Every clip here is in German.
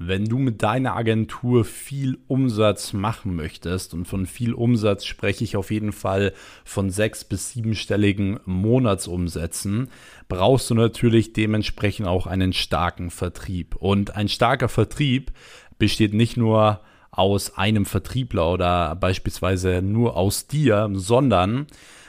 Wenn du mit deiner Agentur viel Umsatz machen möchtest, und von viel Umsatz spreche ich auf jeden Fall von sechs- bis siebenstelligen Monatsumsätzen, brauchst du natürlich dementsprechend auch einen starken Vertrieb. Und ein starker Vertrieb besteht nicht nur aus einem Vertriebler oder beispielsweise nur aus dir, sondern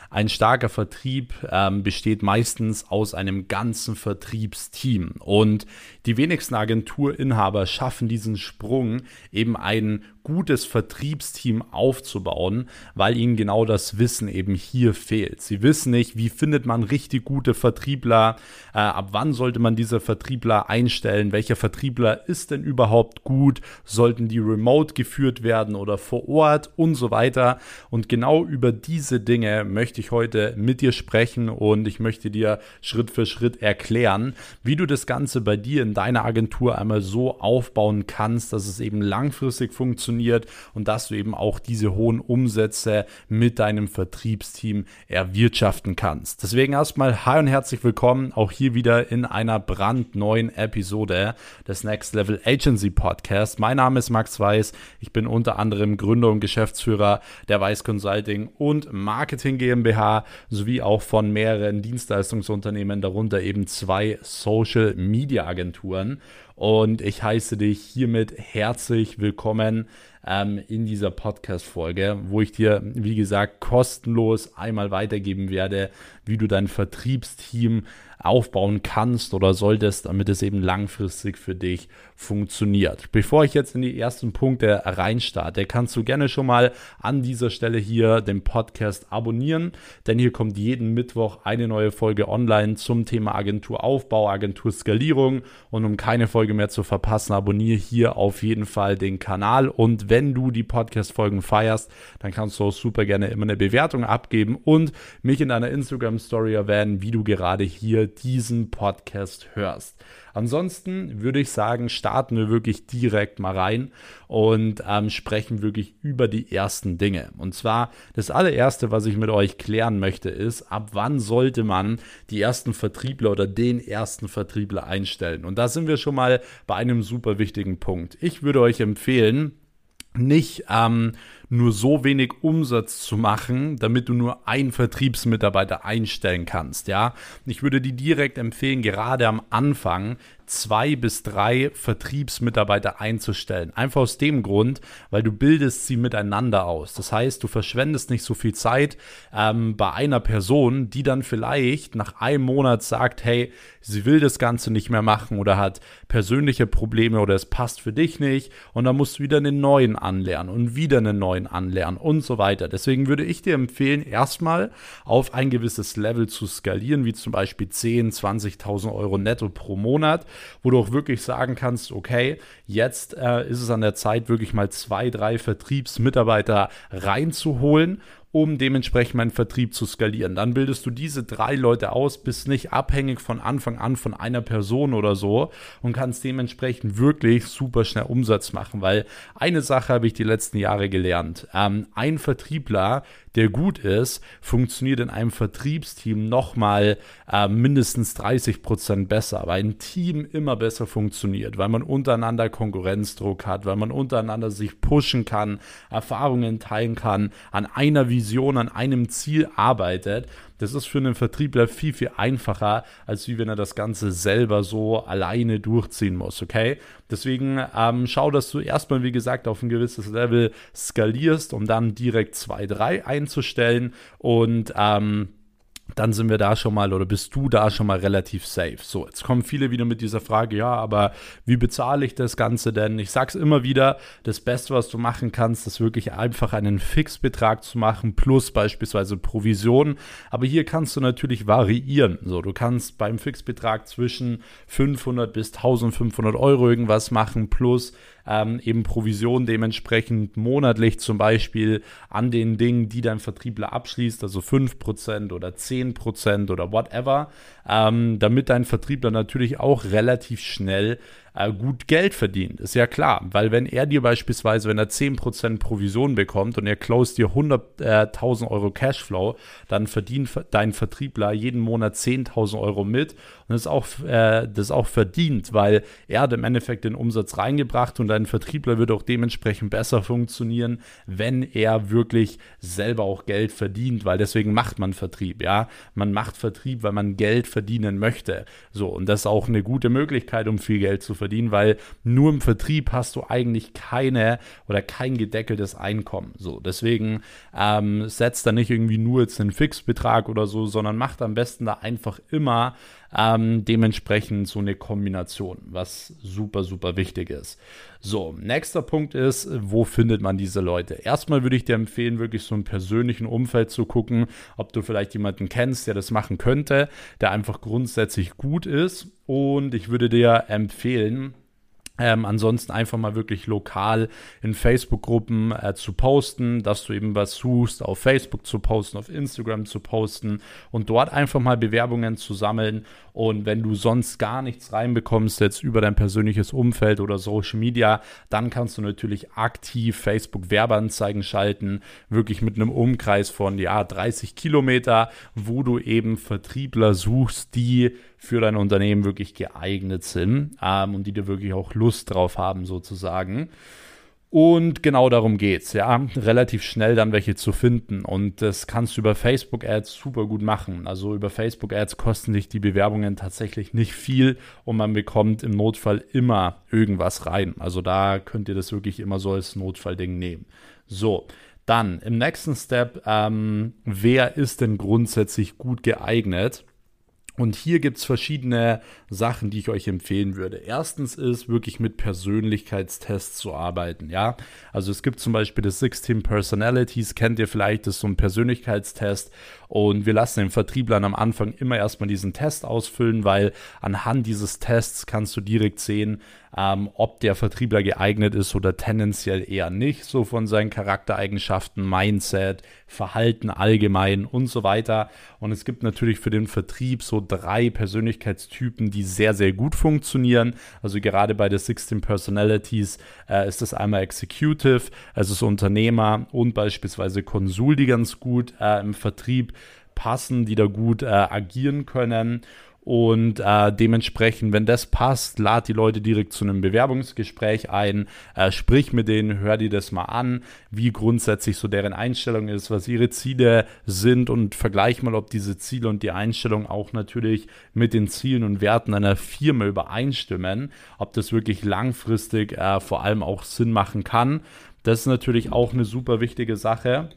ein starker Vertrieb ähm, besteht meistens aus einem ganzen Vertriebsteam. Und die wenigsten Agenturinhaber schaffen diesen Sprung, eben ein gutes Vertriebsteam aufzubauen, weil ihnen genau das Wissen eben hier fehlt. Sie wissen nicht, wie findet man richtig gute Vertriebler, äh, ab wann sollte man diese Vertriebler einstellen, welcher Vertriebler ist denn überhaupt gut, sollten die remote geführt werden oder vor Ort und so weiter. Und genau über diese Dinge möchte ich heute mit dir sprechen und ich möchte dir Schritt für Schritt erklären, wie du das Ganze bei dir in deiner Agentur einmal so aufbauen kannst, dass es eben langfristig funktioniert funktioniert und dass du eben auch diese hohen Umsätze mit deinem Vertriebsteam erwirtschaften kannst. Deswegen erstmal hi und herzlich willkommen auch hier wieder in einer brandneuen Episode des Next Level Agency Podcast. Mein Name ist Max Weiß. Ich bin unter anderem Gründer und Geschäftsführer der Weiß Consulting und Marketing GmbH sowie auch von mehreren Dienstleistungsunternehmen, darunter eben zwei Social Media Agenturen. Und ich heiße dich hiermit herzlich willkommen ähm, in dieser Podcast-Folge, wo ich dir, wie gesagt, kostenlos einmal weitergeben werde, wie du dein Vertriebsteam aufbauen kannst oder solltest, damit es eben langfristig für dich funktioniert. Bevor ich jetzt in die ersten Punkte reinstarte, kannst du gerne schon mal an dieser Stelle hier den Podcast abonnieren, denn hier kommt jeden Mittwoch eine neue Folge online zum Thema Agenturaufbau, Agenturskalierung und um keine Folge mehr zu verpassen, abonniere hier auf jeden Fall den Kanal und wenn du die Podcast-Folgen feierst, dann kannst du auch super gerne immer eine Bewertung abgeben und mich in deiner Instagram-Story erwähnen, wie du gerade hier diesen Podcast hörst. Ansonsten würde ich sagen, starten wir wirklich direkt mal rein und ähm, sprechen wirklich über die ersten Dinge. Und zwar das allererste, was ich mit euch klären möchte, ist, ab wann sollte man die ersten Vertriebler oder den ersten Vertriebler einstellen? Und da sind wir schon mal bei einem super wichtigen Punkt. Ich würde euch empfehlen, nicht ähm, nur so wenig Umsatz zu machen, damit du nur einen Vertriebsmitarbeiter einstellen kannst. Ja, ich würde dir direkt empfehlen, gerade am Anfang zwei bis drei Vertriebsmitarbeiter einzustellen. Einfach aus dem Grund, weil du bildest sie miteinander aus. Das heißt, du verschwendest nicht so viel Zeit ähm, bei einer Person, die dann vielleicht nach einem Monat sagt, hey, sie will das Ganze nicht mehr machen oder hat persönliche Probleme oder es passt für dich nicht und dann musst du wieder einen neuen anlernen und wieder einen neuen anlernen und so weiter. Deswegen würde ich dir empfehlen, erstmal auf ein gewisses Level zu skalieren, wie zum Beispiel 10, 20.000 Euro netto pro Monat, wo du auch wirklich sagen kannst, okay, jetzt äh, ist es an der Zeit, wirklich mal zwei, drei Vertriebsmitarbeiter reinzuholen um dementsprechend meinen Vertrieb zu skalieren. Dann bildest du diese drei Leute aus, bist nicht abhängig von Anfang an von einer Person oder so und kannst dementsprechend wirklich super schnell Umsatz machen, weil eine Sache habe ich die letzten Jahre gelernt. Ähm, ein Vertriebler, der gut ist, funktioniert in einem Vertriebsteam nochmal äh, mindestens 30 Prozent besser, weil ein Team immer besser funktioniert, weil man untereinander Konkurrenzdruck hat, weil man untereinander sich pushen kann, Erfahrungen teilen kann, an einer Vision, an einem Ziel arbeitet. Das ist für einen Vertriebler viel, viel einfacher, als wie wenn er das Ganze selber so alleine durchziehen muss, okay? Deswegen ähm, schau, dass du erstmal, wie gesagt, auf ein gewisses Level skalierst, um dann direkt 2, 3 einzustellen und ähm, dann sind wir da schon mal oder bist du da schon mal relativ safe. So, jetzt kommen viele wieder mit dieser Frage, ja, aber wie bezahle ich das Ganze denn? Ich sag's immer wieder, das Beste, was du machen kannst, ist wirklich einfach einen Fixbetrag zu machen plus beispielsweise Provision. Aber hier kannst du natürlich variieren. So, du kannst beim Fixbetrag zwischen 500 bis 1500 Euro irgendwas machen plus ähm, eben Provision dementsprechend monatlich zum Beispiel an den Dingen, die dein Vertriebler abschließt, also 5% oder 10% oder whatever, ähm, damit dein Vertriebler natürlich auch relativ schnell äh, gut Geld verdient. Ist ja klar, weil wenn er dir beispielsweise, wenn er 10% Provision bekommt und er closed dir 100.000 äh, Euro Cashflow, dann verdient dein Vertriebler jeden Monat 10.000 Euro mit und das ist, auch, äh, das ist auch verdient, weil er hat im Endeffekt den Umsatz reingebracht und dein Vertriebler wird auch dementsprechend besser funktionieren, wenn er wirklich selber auch Geld verdient, weil deswegen macht man Vertrieb, ja. Man macht Vertrieb, weil man Geld verdienen möchte. So, und das ist auch eine gute Möglichkeit, um viel Geld zu verdienen, weil nur im Vertrieb hast du eigentlich keine oder kein gedeckeltes Einkommen. So, deswegen ähm, setzt da nicht irgendwie nur jetzt einen Fixbetrag oder so, sondern macht am besten da einfach immer ähm, dementsprechend so eine Kombination, was super, super wichtig ist. So, nächster Punkt ist, wo findet man diese Leute? Erstmal würde ich dir empfehlen, wirklich so im persönlichen Umfeld zu gucken, ob du vielleicht jemanden kennst, der das machen könnte, der einfach grundsätzlich gut ist. Und ich würde dir empfehlen, ähm, ansonsten einfach mal wirklich lokal in Facebook-Gruppen äh, zu posten, dass du eben was suchst, auf Facebook zu posten, auf Instagram zu posten und dort einfach mal Bewerbungen zu sammeln. Und wenn du sonst gar nichts reinbekommst, jetzt über dein persönliches Umfeld oder Social Media, dann kannst du natürlich aktiv Facebook-Werbeanzeigen schalten, wirklich mit einem Umkreis von ja 30 Kilometer, wo du eben Vertriebler suchst, die für dein Unternehmen wirklich geeignet sind ähm, und die dir wirklich auch Lust drauf haben, sozusagen. Und genau darum geht's, ja, relativ schnell dann welche zu finden. Und das kannst du über Facebook Ads super gut machen. Also über Facebook Ads kosten dich die Bewerbungen tatsächlich nicht viel und man bekommt im Notfall immer irgendwas rein. Also da könnt ihr das wirklich immer so als Notfallding nehmen. So, dann im nächsten Step, ähm, wer ist denn grundsätzlich gut geeignet? Und hier gibt es verschiedene Sachen, die ich euch empfehlen würde. Erstens ist wirklich mit Persönlichkeitstests zu arbeiten. Ja, also es gibt zum Beispiel das 16 Personalities, kennt ihr vielleicht, das ist so ein Persönlichkeitstest. Und wir lassen den Vertrieblern am Anfang immer erstmal diesen Test ausfüllen, weil anhand dieses Tests kannst du direkt sehen, ähm, ob der Vertriebler geeignet ist oder tendenziell eher nicht, so von seinen Charaktereigenschaften, Mindset, Verhalten allgemein und so weiter. Und es gibt natürlich für den Vertrieb so drei Persönlichkeitstypen, die sehr, sehr gut funktionieren. Also gerade bei der 16 Personalities äh, ist das einmal Executive, also so Unternehmer und beispielsweise Konsul, die ganz gut äh, im Vertrieb passen, die da gut äh, agieren können. Und äh, dementsprechend, wenn das passt, lad die Leute direkt zu einem Bewerbungsgespräch ein, äh, sprich mit denen, hör dir das mal an, wie grundsätzlich so deren Einstellung ist, was ihre Ziele sind und vergleich mal, ob diese Ziele und die Einstellung auch natürlich mit den Zielen und Werten einer Firma übereinstimmen, ob das wirklich langfristig äh, vor allem auch Sinn machen kann. Das ist natürlich auch eine super wichtige Sache.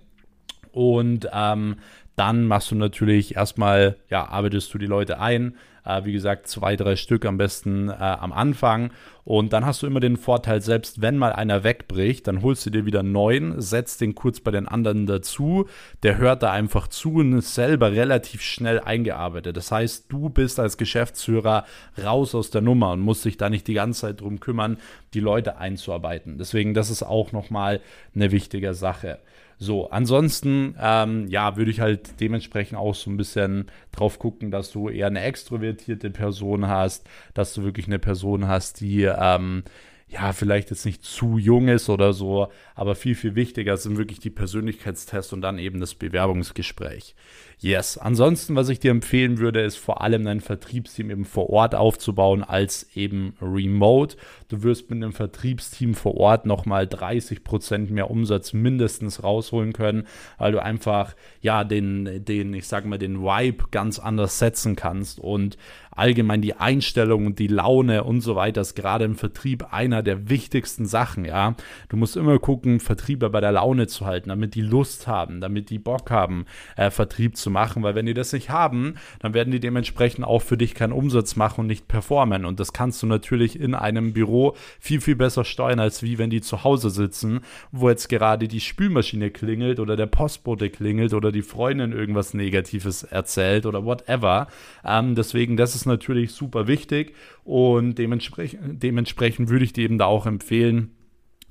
Und ähm, dann machst du natürlich erstmal, ja, arbeitest du die Leute ein. Äh, wie gesagt, zwei, drei Stück am besten äh, am Anfang. Und dann hast du immer den Vorteil, selbst wenn mal einer wegbricht, dann holst du dir wieder einen neuen, setzt den kurz bei den anderen dazu. Der hört da einfach zu und ist selber relativ schnell eingearbeitet. Das heißt, du bist als Geschäftsführer raus aus der Nummer und musst dich da nicht die ganze Zeit drum kümmern, die Leute einzuarbeiten. Deswegen, das ist auch nochmal eine wichtige Sache. So, ansonsten, ähm, ja, würde ich halt dementsprechend auch so ein bisschen drauf gucken, dass du eher eine extrovertierte Person hast, dass du wirklich eine Person hast, die, ähm, ja, vielleicht jetzt nicht zu jung ist oder so, aber viel, viel wichtiger sind wirklich die Persönlichkeitstests und dann eben das Bewerbungsgespräch. Yes. Ansonsten, was ich dir empfehlen würde, ist vor allem dein Vertriebsteam eben vor Ort aufzubauen als eben remote. Du wirst mit einem Vertriebsteam vor Ort nochmal 30 Prozent mehr Umsatz mindestens rausholen können, weil du einfach, ja, den, den, ich sag mal, den Vibe ganz anders setzen kannst und allgemein die Einstellung und die Laune und so weiter ist gerade im Vertrieb einer der wichtigsten Sachen, ja. Du musst immer gucken, Vertriebler bei der Laune zu halten, damit die Lust haben, damit die Bock haben, äh, Vertrieb zu machen, weil wenn die das nicht haben, dann werden die dementsprechend auch für dich keinen Umsatz machen und nicht performen. Und das kannst du natürlich in einem Büro viel, viel besser steuern, als wie wenn die zu Hause sitzen, wo jetzt gerade die Spülmaschine klingelt oder der Postbote klingelt oder die Freundin irgendwas Negatives erzählt oder whatever. Ähm, deswegen, das ist natürlich super wichtig und dementsprechend, dementsprechend würde ich dir eben da auch empfehlen,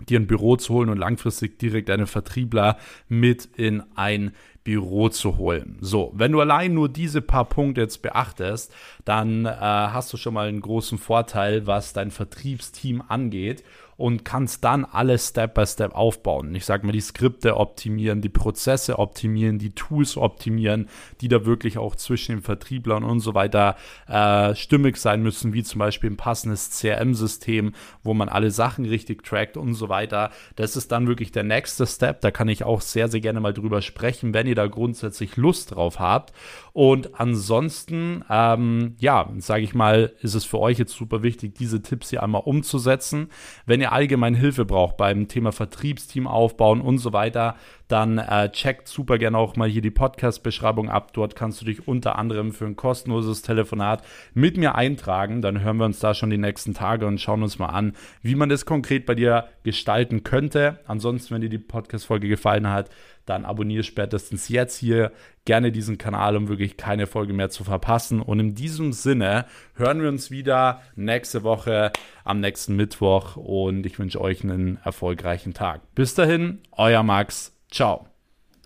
dir ein Büro zu holen und langfristig direkt deine Vertriebler mit in ein Büro zu holen. So, wenn du allein nur diese paar Punkte jetzt beachtest, dann äh, hast du schon mal einen großen Vorteil, was dein Vertriebsteam angeht und kannst dann alles Step by Step aufbauen. Ich sage mal, die Skripte optimieren, die Prozesse optimieren, die Tools optimieren, die da wirklich auch zwischen den Vertrieblern und so weiter äh, stimmig sein müssen, wie zum Beispiel ein passendes CRM-System, wo man alle Sachen richtig trackt und so weiter. Das ist dann wirklich der nächste Step. Da kann ich auch sehr, sehr gerne mal drüber sprechen, wenn ihr da grundsätzlich Lust drauf habt. Und ansonsten, ähm, ja, sage ich mal, ist es für euch jetzt super wichtig, diese Tipps hier einmal umzusetzen. Wenn ihr allgemein Hilfe braucht beim Thema Vertriebsteam aufbauen und so weiter, dann äh, checkt super gerne auch mal hier die Podcast-Beschreibung ab. Dort kannst du dich unter anderem für ein kostenloses Telefonat mit mir eintragen. Dann hören wir uns da schon die nächsten Tage und schauen uns mal an, wie man das konkret bei dir gestalten könnte. Ansonsten, wenn dir die Podcast-Folge gefallen hat, dann abonniere spätestens jetzt hier gerne diesen Kanal, um wirklich keine Folge mehr zu verpassen. Und in diesem Sinne hören wir uns wieder nächste Woche am nächsten Mittwoch und ich wünsche euch einen erfolgreichen Tag. Bis dahin, euer Max. Ciao.